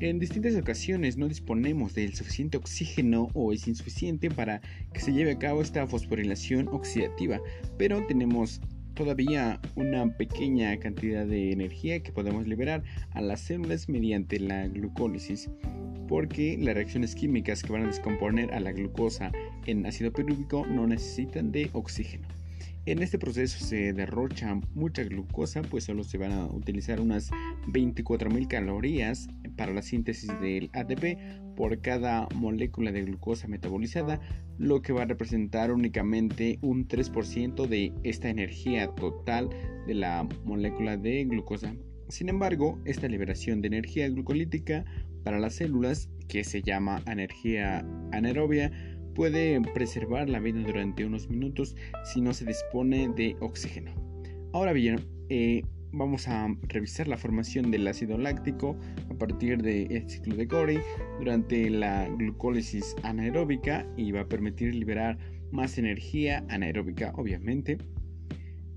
En distintas ocasiones no disponemos del suficiente oxígeno o es insuficiente para que se lleve a cabo esta fosforilación oxidativa, pero tenemos todavía una pequeña cantidad de energía que podemos liberar a las células mediante la glucólisis, porque las reacciones químicas que van a descomponer a la glucosa en ácido pirúvico no necesitan de oxígeno. En este proceso se derrocha mucha glucosa, pues solo se van a utilizar unas 24.000 calorías para la síntesis del ATP por cada molécula de glucosa metabolizada, lo que va a representar únicamente un 3% de esta energía total de la molécula de glucosa. Sin embargo, esta liberación de energía glucolítica para las células, que se llama energía anaerobia, puede preservar la vida durante unos minutos si no se dispone de oxígeno. Ahora bien, eh, vamos a revisar la formación del ácido láctico a partir del ciclo de Corey durante la glucólisis anaeróbica y va a permitir liberar más energía anaeróbica, obviamente.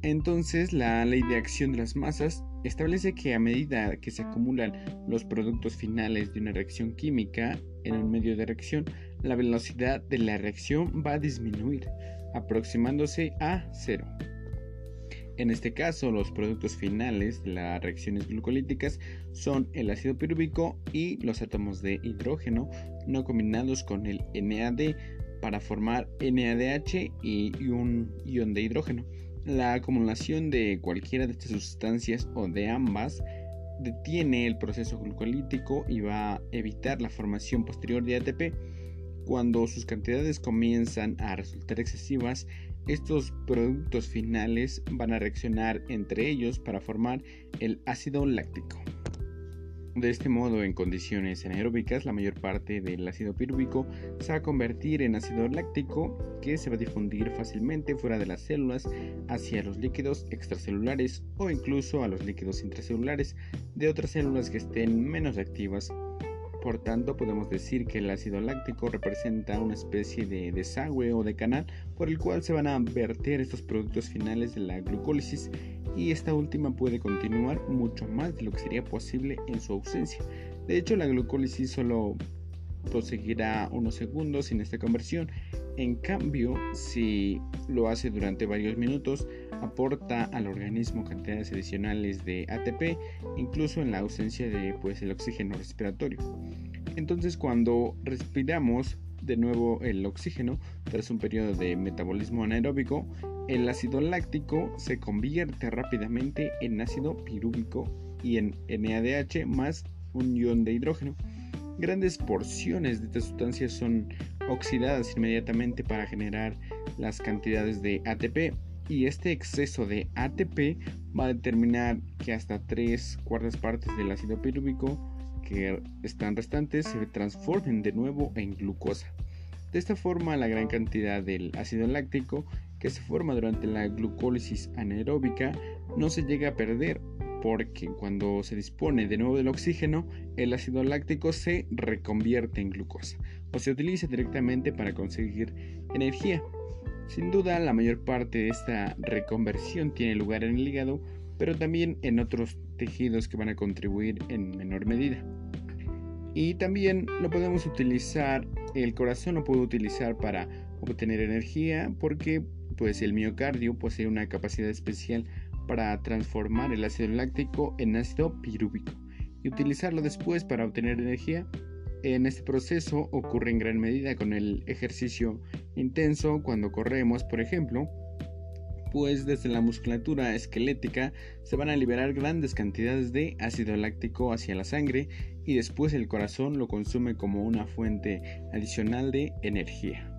Entonces, la ley de acción de las masas establece que a medida que se acumulan los productos finales de una reacción química en un medio de reacción, la velocidad de la reacción va a disminuir, aproximándose a cero. En este caso, los productos finales de las reacciones glucolíticas son el ácido pirúvico y los átomos de hidrógeno no combinados con el NAD para formar NADH y un ion de hidrógeno. La acumulación de cualquiera de estas sustancias o de ambas detiene el proceso glucolítico y va a evitar la formación posterior de ATP. Cuando sus cantidades comienzan a resultar excesivas, estos productos finales van a reaccionar entre ellos para formar el ácido láctico. De este modo, en condiciones anaeróbicas, la mayor parte del ácido pirúvico se va a convertir en ácido láctico que se va a difundir fácilmente fuera de las células hacia los líquidos extracelulares o incluso a los líquidos intracelulares de otras células que estén menos activas. Por tanto, podemos decir que el ácido láctico representa una especie de desagüe o de canal por el cual se van a verter estos productos finales de la glucólisis y esta última puede continuar mucho más de lo que sería posible en su ausencia. De hecho, la glucólisis solo proseguirá unos segundos sin esta conversión. En cambio, si lo hace durante varios minutos, aporta al organismo cantidades adicionales de ATP, incluso en la ausencia de pues, el oxígeno respiratorio. Entonces, cuando respiramos de nuevo el oxígeno tras un periodo de metabolismo anaeróbico, el ácido láctico se convierte rápidamente en ácido pirúvico y en NADH más un ion de hidrógeno. Grandes porciones de estas sustancias son oxidadas inmediatamente para generar las cantidades de ATP y este exceso de ATP va a determinar que hasta 3 cuartas partes del ácido pirúvico que están restantes se transformen de nuevo en glucosa. De esta forma la gran cantidad del ácido láctico que se forma durante la glucólisis anaeróbica no se llega a perder porque cuando se dispone de nuevo del oxígeno, el ácido láctico se reconvierte en glucosa o se utiliza directamente para conseguir energía. Sin duda, la mayor parte de esta reconversión tiene lugar en el hígado, pero también en otros tejidos que van a contribuir en menor medida. Y también lo podemos utilizar, el corazón lo puede utilizar para obtener energía porque pues el miocardio posee una capacidad especial para transformar el ácido láctico en ácido pirúvico y utilizarlo después para obtener energía. En este proceso ocurre en gran medida con el ejercicio intenso cuando corremos, por ejemplo, pues desde la musculatura esquelética se van a liberar grandes cantidades de ácido láctico hacia la sangre y después el corazón lo consume como una fuente adicional de energía.